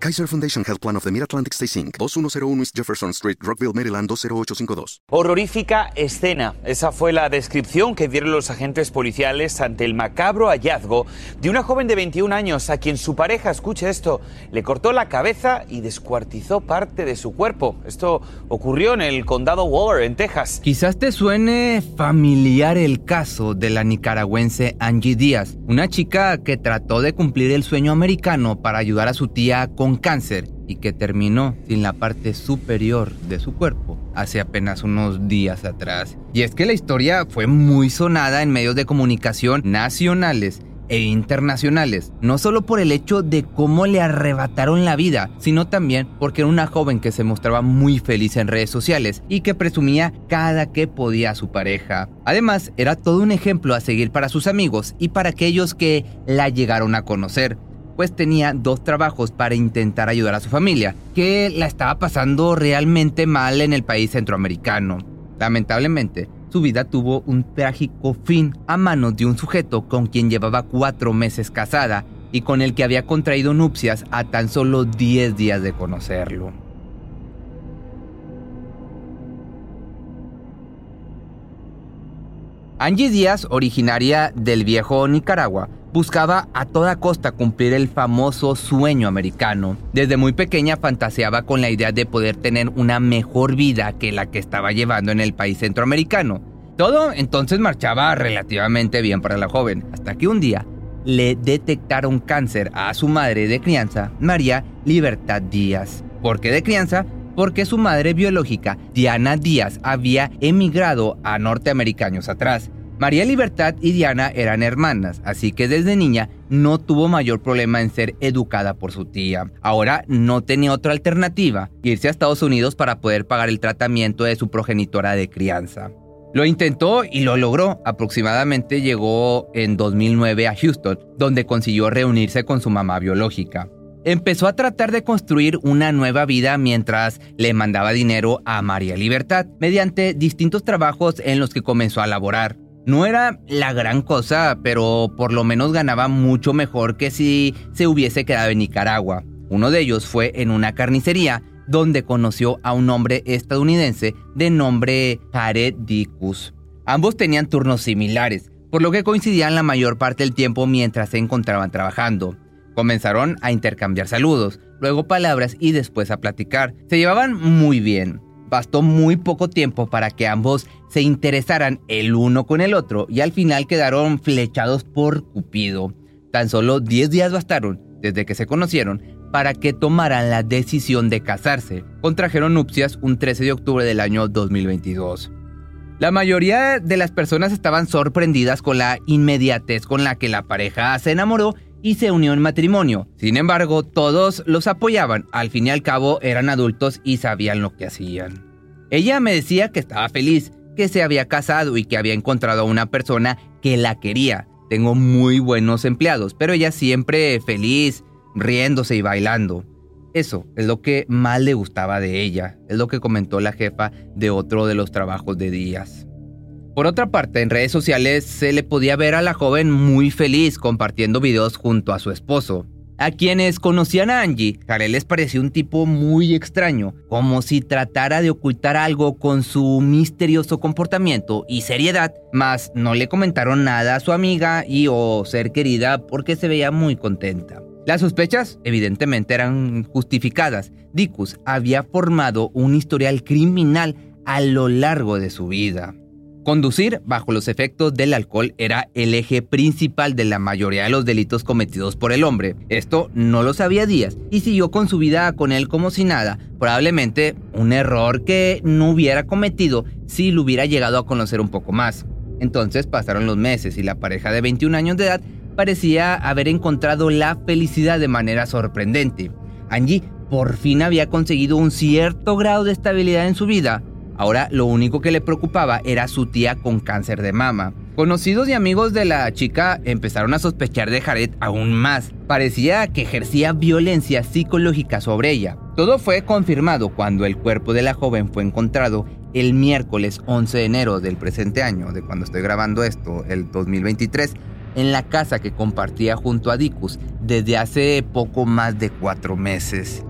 Kaiser Foundation Health Plan of the Mid-Atlantic Stay Inc. 2101 East Jefferson Street, Rockville, Maryland 20852. Horrorífica escena. Esa fue la descripción que dieron los agentes policiales ante el macabro hallazgo de una joven de 21 años a quien su pareja, escuche esto, le cortó la cabeza y descuartizó parte de su cuerpo. Esto ocurrió en el condado Waller, en Texas. Quizás te suene familiar el caso de la nicaragüense Angie Díaz, una chica que trató de cumplir el sueño americano para ayudar a su tía con cáncer y que terminó sin la parte superior de su cuerpo hace apenas unos días atrás. Y es que la historia fue muy sonada en medios de comunicación nacionales e internacionales, no solo por el hecho de cómo le arrebataron la vida, sino también porque era una joven que se mostraba muy feliz en redes sociales y que presumía cada que podía a su pareja. Además, era todo un ejemplo a seguir para sus amigos y para aquellos que la llegaron a conocer pues tenía dos trabajos para intentar ayudar a su familia, que la estaba pasando realmente mal en el país centroamericano. Lamentablemente, su vida tuvo un trágico fin a manos de un sujeto con quien llevaba cuatro meses casada y con el que había contraído nupcias a tan solo 10 días de conocerlo. Angie Díaz, originaria del viejo Nicaragua, buscaba a toda costa cumplir el famoso sueño americano. Desde muy pequeña fantaseaba con la idea de poder tener una mejor vida que la que estaba llevando en el país centroamericano. Todo entonces marchaba relativamente bien para la joven, hasta que un día le detectaron cáncer a su madre de crianza, María Libertad Díaz. ¿Por qué de crianza? Porque su madre biológica, Diana Díaz, había emigrado a norteamericanos atrás María Libertad y Diana eran hermanas, así que desde niña no tuvo mayor problema en ser educada por su tía. Ahora no tenía otra alternativa, irse a Estados Unidos para poder pagar el tratamiento de su progenitora de crianza. Lo intentó y lo logró. Aproximadamente llegó en 2009 a Houston, donde consiguió reunirse con su mamá biológica. Empezó a tratar de construir una nueva vida mientras le mandaba dinero a María Libertad mediante distintos trabajos en los que comenzó a laborar. No era la gran cosa, pero por lo menos ganaba mucho mejor que si se hubiese quedado en Nicaragua. Uno de ellos fue en una carnicería donde conoció a un hombre estadounidense de nombre Jared Dicus. Ambos tenían turnos similares, por lo que coincidían la mayor parte del tiempo mientras se encontraban trabajando. Comenzaron a intercambiar saludos, luego palabras y después a platicar. Se llevaban muy bien. Bastó muy poco tiempo para que ambos se interesaran el uno con el otro y al final quedaron flechados por Cupido. Tan solo 10 días bastaron desde que se conocieron para que tomaran la decisión de casarse. Contrajeron nupcias un 13 de octubre del año 2022. La mayoría de las personas estaban sorprendidas con la inmediatez con la que la pareja se enamoró y se unió en matrimonio. Sin embargo, todos los apoyaban. Al fin y al cabo eran adultos y sabían lo que hacían. Ella me decía que estaba feliz, que se había casado y que había encontrado a una persona que la quería. Tengo muy buenos empleados, pero ella siempre feliz, riéndose y bailando. Eso es lo que más le gustaba de ella, es lo que comentó la jefa de otro de los trabajos de Díaz. Por otra parte, en redes sociales se le podía ver a la joven muy feliz compartiendo videos junto a su esposo. A quienes conocían a Angie, Karel les pareció un tipo muy extraño, como si tratara de ocultar algo con su misterioso comportamiento y seriedad, mas no le comentaron nada a su amiga y o ser querida porque se veía muy contenta. Las sospechas evidentemente eran justificadas. Dicus había formado un historial criminal a lo largo de su vida. Conducir bajo los efectos del alcohol era el eje principal de la mayoría de los delitos cometidos por el hombre. Esto no lo sabía Díaz y siguió con su vida con él como si nada, probablemente un error que no hubiera cometido si lo hubiera llegado a conocer un poco más. Entonces pasaron los meses y la pareja de 21 años de edad parecía haber encontrado la felicidad de manera sorprendente. Angie por fin había conseguido un cierto grado de estabilidad en su vida Ahora lo único que le preocupaba era su tía con cáncer de mama. Conocidos y amigos de la chica empezaron a sospechar de Jared aún más. Parecía que ejercía violencia psicológica sobre ella. Todo fue confirmado cuando el cuerpo de la joven fue encontrado el miércoles 11 de enero del presente año, de cuando estoy grabando esto, el 2023, en la casa que compartía junto a Dicus desde hace poco más de cuatro meses.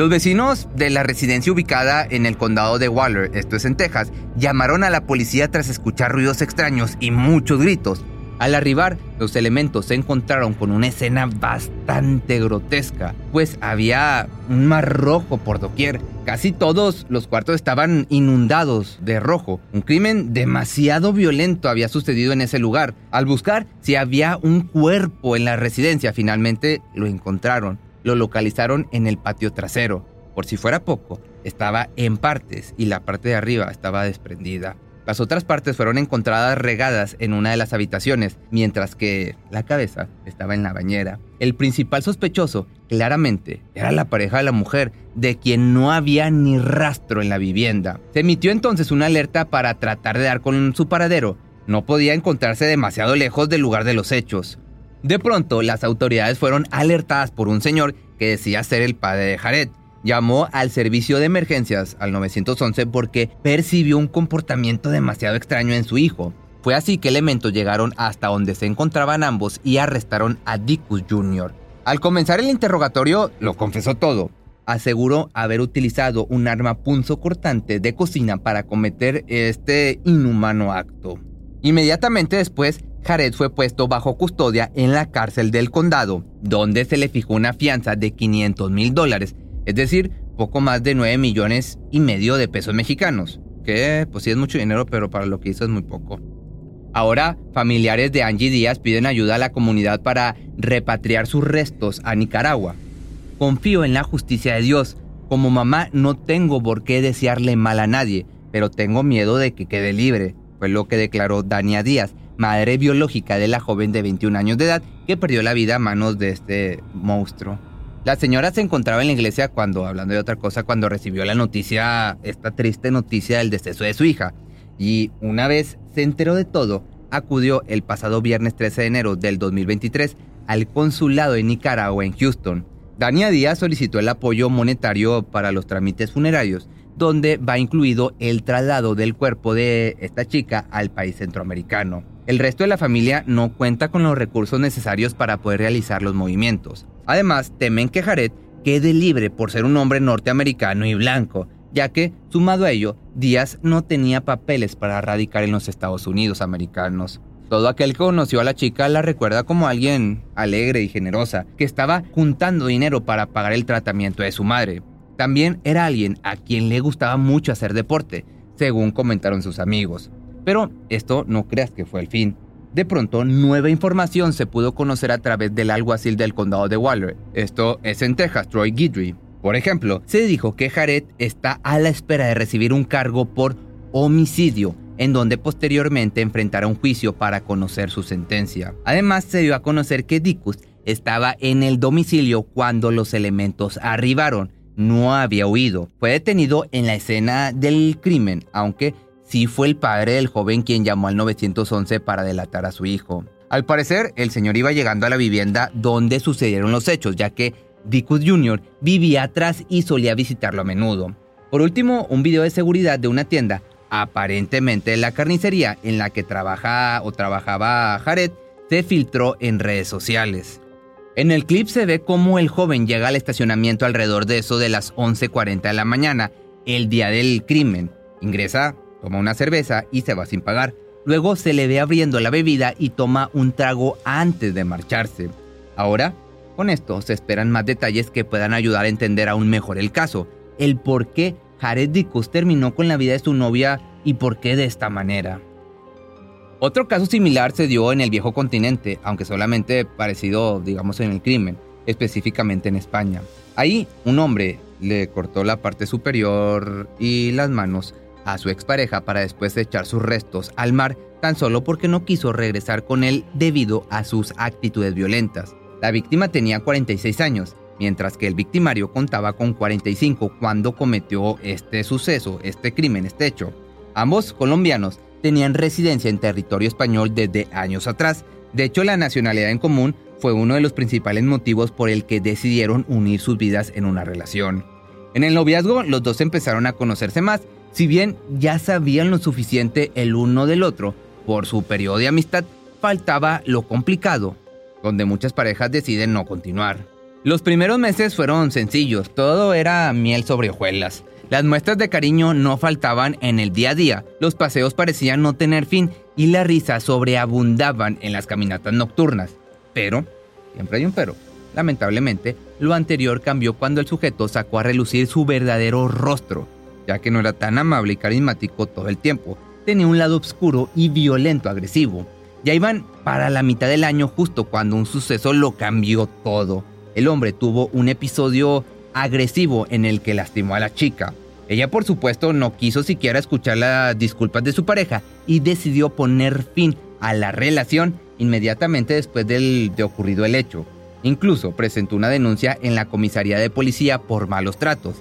Los vecinos de la residencia ubicada en el condado de Waller, esto es en Texas, llamaron a la policía tras escuchar ruidos extraños y muchos gritos. Al arribar, los elementos se encontraron con una escena bastante grotesca, pues había un mar rojo por doquier. Casi todos los cuartos estaban inundados de rojo. Un crimen demasiado violento había sucedido en ese lugar. Al buscar si había un cuerpo en la residencia, finalmente lo encontraron lo localizaron en el patio trasero. Por si fuera poco, estaba en partes y la parte de arriba estaba desprendida. Las otras partes fueron encontradas regadas en una de las habitaciones, mientras que la cabeza estaba en la bañera. El principal sospechoso, claramente, era la pareja de la mujer, de quien no había ni rastro en la vivienda. Se emitió entonces una alerta para tratar de dar con su paradero. No podía encontrarse demasiado lejos del lugar de los hechos. De pronto, las autoridades fueron alertadas por un señor que decía ser el padre de Jared. Llamó al servicio de emergencias al 911 porque percibió un comportamiento demasiado extraño en su hijo. Fue así que elementos llegaron hasta donde se encontraban ambos y arrestaron a Dicus Jr. Al comenzar el interrogatorio, lo confesó todo. Aseguró haber utilizado un arma punzocortante de cocina para cometer este inhumano acto. Inmediatamente después, Jared fue puesto bajo custodia en la cárcel del condado, donde se le fijó una fianza de 500 mil dólares, es decir, poco más de 9 millones y medio de pesos mexicanos, que pues sí es mucho dinero, pero para lo que hizo es muy poco. Ahora, familiares de Angie Díaz piden ayuda a la comunidad para repatriar sus restos a Nicaragua. Confío en la justicia de Dios. Como mamá no tengo por qué desearle mal a nadie, pero tengo miedo de que quede libre, fue lo que declaró Dania Díaz, madre biológica de la joven de 21 años de edad que perdió la vida a manos de este monstruo. La señora se encontraba en la iglesia cuando, hablando de otra cosa, cuando recibió la noticia, esta triste noticia del deceso de su hija. Y una vez se enteró de todo, acudió el pasado viernes 13 de enero del 2023 al consulado de Nicaragua en Houston. Dania Díaz solicitó el apoyo monetario para los trámites funerarios, donde va incluido el traslado del cuerpo de esta chica al país centroamericano. El resto de la familia no cuenta con los recursos necesarios para poder realizar los movimientos. Además, temen que Jared quede libre por ser un hombre norteamericano y blanco, ya que, sumado a ello, Díaz no tenía papeles para radicar en los Estados Unidos americanos. Todo aquel que conoció a la chica la recuerda como alguien alegre y generosa, que estaba juntando dinero para pagar el tratamiento de su madre. También era alguien a quien le gustaba mucho hacer deporte, según comentaron sus amigos. Pero esto no creas que fue el fin. De pronto, nueva información se pudo conocer a través del alguacil del condado de Waller. Esto es en Texas, Troy Guidry. Por ejemplo, se dijo que Jared está a la espera de recibir un cargo por homicidio, en donde posteriormente enfrentará un juicio para conocer su sentencia. Además, se dio a conocer que Dicus estaba en el domicilio cuando los elementos arribaron. No había huido. Fue detenido en la escena del crimen, aunque sí fue el padre del joven quien llamó al 911 para delatar a su hijo. Al parecer, el señor iba llegando a la vivienda donde sucedieron los hechos, ya que Dicus Jr. vivía atrás y solía visitarlo a menudo. Por último, un video de seguridad de una tienda, aparentemente la carnicería en la que trabaja o trabajaba Jared, se filtró en redes sociales. En el clip se ve cómo el joven llega al estacionamiento alrededor de eso de las 11.40 de la mañana, el día del crimen. Ingresa Toma una cerveza y se va sin pagar. Luego se le ve abriendo la bebida y toma un trago antes de marcharse. Ahora, con esto se esperan más detalles que puedan ayudar a entender aún mejor el caso, el por qué Jared Dicus terminó con la vida de su novia y por qué de esta manera. Otro caso similar se dio en el viejo continente, aunque solamente parecido, digamos, en el crimen, específicamente en España. Ahí, un hombre le cortó la parte superior y las manos a su expareja para después echar sus restos al mar tan solo porque no quiso regresar con él debido a sus actitudes violentas. La víctima tenía 46 años mientras que el victimario contaba con 45 cuando cometió este suceso, este crimen, este hecho. Ambos colombianos tenían residencia en territorio español desde años atrás. De hecho, la nacionalidad en común fue uno de los principales motivos por el que decidieron unir sus vidas en una relación. En el noviazgo, los dos empezaron a conocerse más, si bien ya sabían lo suficiente el uno del otro, por su periodo de amistad faltaba lo complicado, donde muchas parejas deciden no continuar. Los primeros meses fueron sencillos, todo era miel sobre hojuelas. Las muestras de cariño no faltaban en el día a día, los paseos parecían no tener fin y las risas sobreabundaban en las caminatas nocturnas. Pero, siempre hay un pero, lamentablemente, lo anterior cambió cuando el sujeto sacó a relucir su verdadero rostro, ya que no era tan amable y carismático todo el tiempo, tenía un lado oscuro y violento agresivo. Ya iban para la mitad del año justo cuando un suceso lo cambió todo. El hombre tuvo un episodio agresivo en el que lastimó a la chica. Ella por supuesto no quiso siquiera escuchar las disculpas de su pareja y decidió poner fin a la relación inmediatamente después del, de ocurrido el hecho. Incluso presentó una denuncia en la comisaría de policía por malos tratos,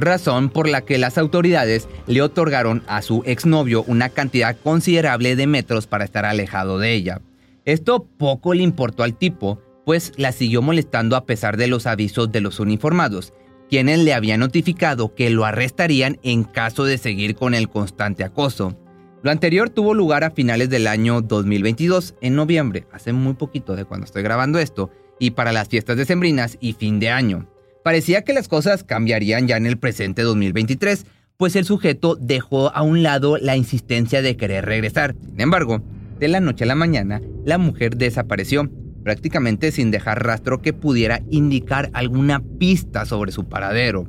razón por la que las autoridades le otorgaron a su exnovio una cantidad considerable de metros para estar alejado de ella. Esto poco le importó al tipo, pues la siguió molestando a pesar de los avisos de los uniformados, quienes le habían notificado que lo arrestarían en caso de seguir con el constante acoso. Lo anterior tuvo lugar a finales del año 2022, en noviembre, hace muy poquito de cuando estoy grabando esto, y para las fiestas decembrinas y fin de año. Parecía que las cosas cambiarían ya en el presente 2023, pues el sujeto dejó a un lado la insistencia de querer regresar. Sin embargo, de la noche a la mañana, la mujer desapareció, prácticamente sin dejar rastro que pudiera indicar alguna pista sobre su paradero.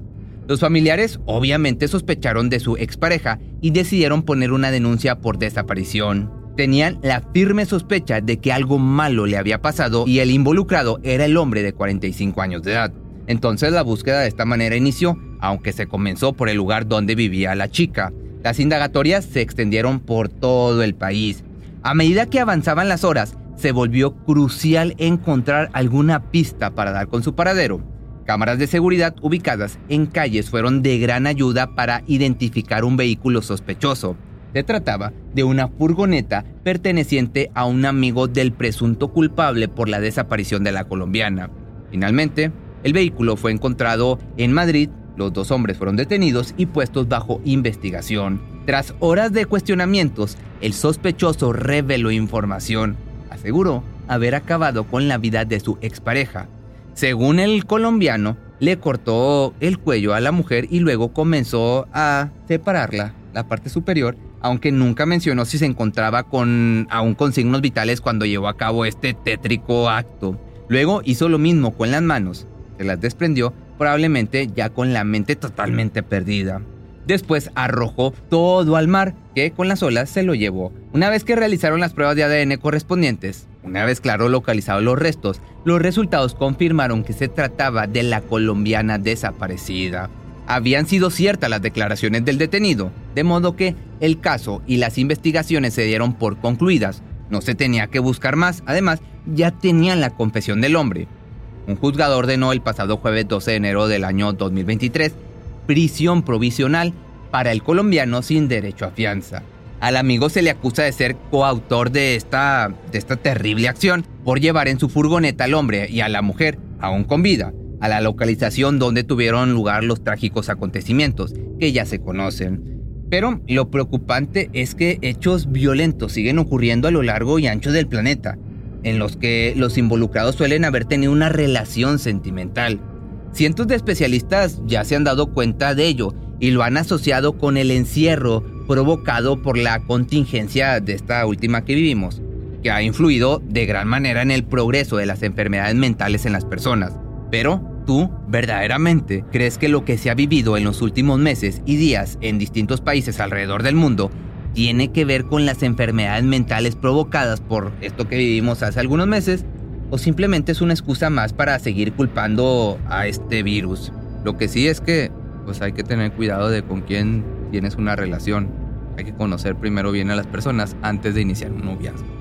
Los familiares obviamente sospecharon de su expareja y decidieron poner una denuncia por desaparición. Tenían la firme sospecha de que algo malo le había pasado y el involucrado era el hombre de 45 años de edad. Entonces la búsqueda de esta manera inició, aunque se comenzó por el lugar donde vivía la chica. Las indagatorias se extendieron por todo el país. A medida que avanzaban las horas, se volvió crucial encontrar alguna pista para dar con su paradero. Cámaras de seguridad ubicadas en calles fueron de gran ayuda para identificar un vehículo sospechoso. Se trataba de una furgoneta perteneciente a un amigo del presunto culpable por la desaparición de la colombiana. Finalmente, el vehículo fue encontrado en Madrid, los dos hombres fueron detenidos y puestos bajo investigación. Tras horas de cuestionamientos, el sospechoso reveló información. Aseguró haber acabado con la vida de su expareja. Según el colombiano, le cortó el cuello a la mujer y luego comenzó a separarla, la parte superior, aunque nunca mencionó si se encontraba con, aún con signos vitales cuando llevó a cabo este tétrico acto. Luego hizo lo mismo con las manos, se las desprendió probablemente ya con la mente totalmente perdida. Después arrojó todo al mar, que con las olas se lo llevó. Una vez que realizaron las pruebas de ADN correspondientes, una vez claro localizados los restos, los resultados confirmaron que se trataba de la colombiana desaparecida. Habían sido ciertas las declaraciones del detenido, de modo que el caso y las investigaciones se dieron por concluidas. No se tenía que buscar más, además ya tenían la confesión del hombre. Un juzgador ordenó el pasado jueves 12 de enero del año 2023 prisión provisional para el colombiano sin derecho a fianza. Al amigo se le acusa de ser coautor de esta, de esta terrible acción por llevar en su furgoneta al hombre y a la mujer, aún con vida, a la localización donde tuvieron lugar los trágicos acontecimientos, que ya se conocen. Pero lo preocupante es que hechos violentos siguen ocurriendo a lo largo y ancho del planeta, en los que los involucrados suelen haber tenido una relación sentimental. Cientos de especialistas ya se han dado cuenta de ello y lo han asociado con el encierro provocado por la contingencia de esta última que vivimos, que ha influido de gran manera en el progreso de las enfermedades mentales en las personas. Pero, ¿tú verdaderamente crees que lo que se ha vivido en los últimos meses y días en distintos países alrededor del mundo tiene que ver con las enfermedades mentales provocadas por esto que vivimos hace algunos meses? ¿O simplemente es una excusa más para seguir culpando a este virus? Lo que sí es que pues hay que tener cuidado de con quién tienes una relación. Hay que conocer primero bien a las personas antes de iniciar un noviazgo.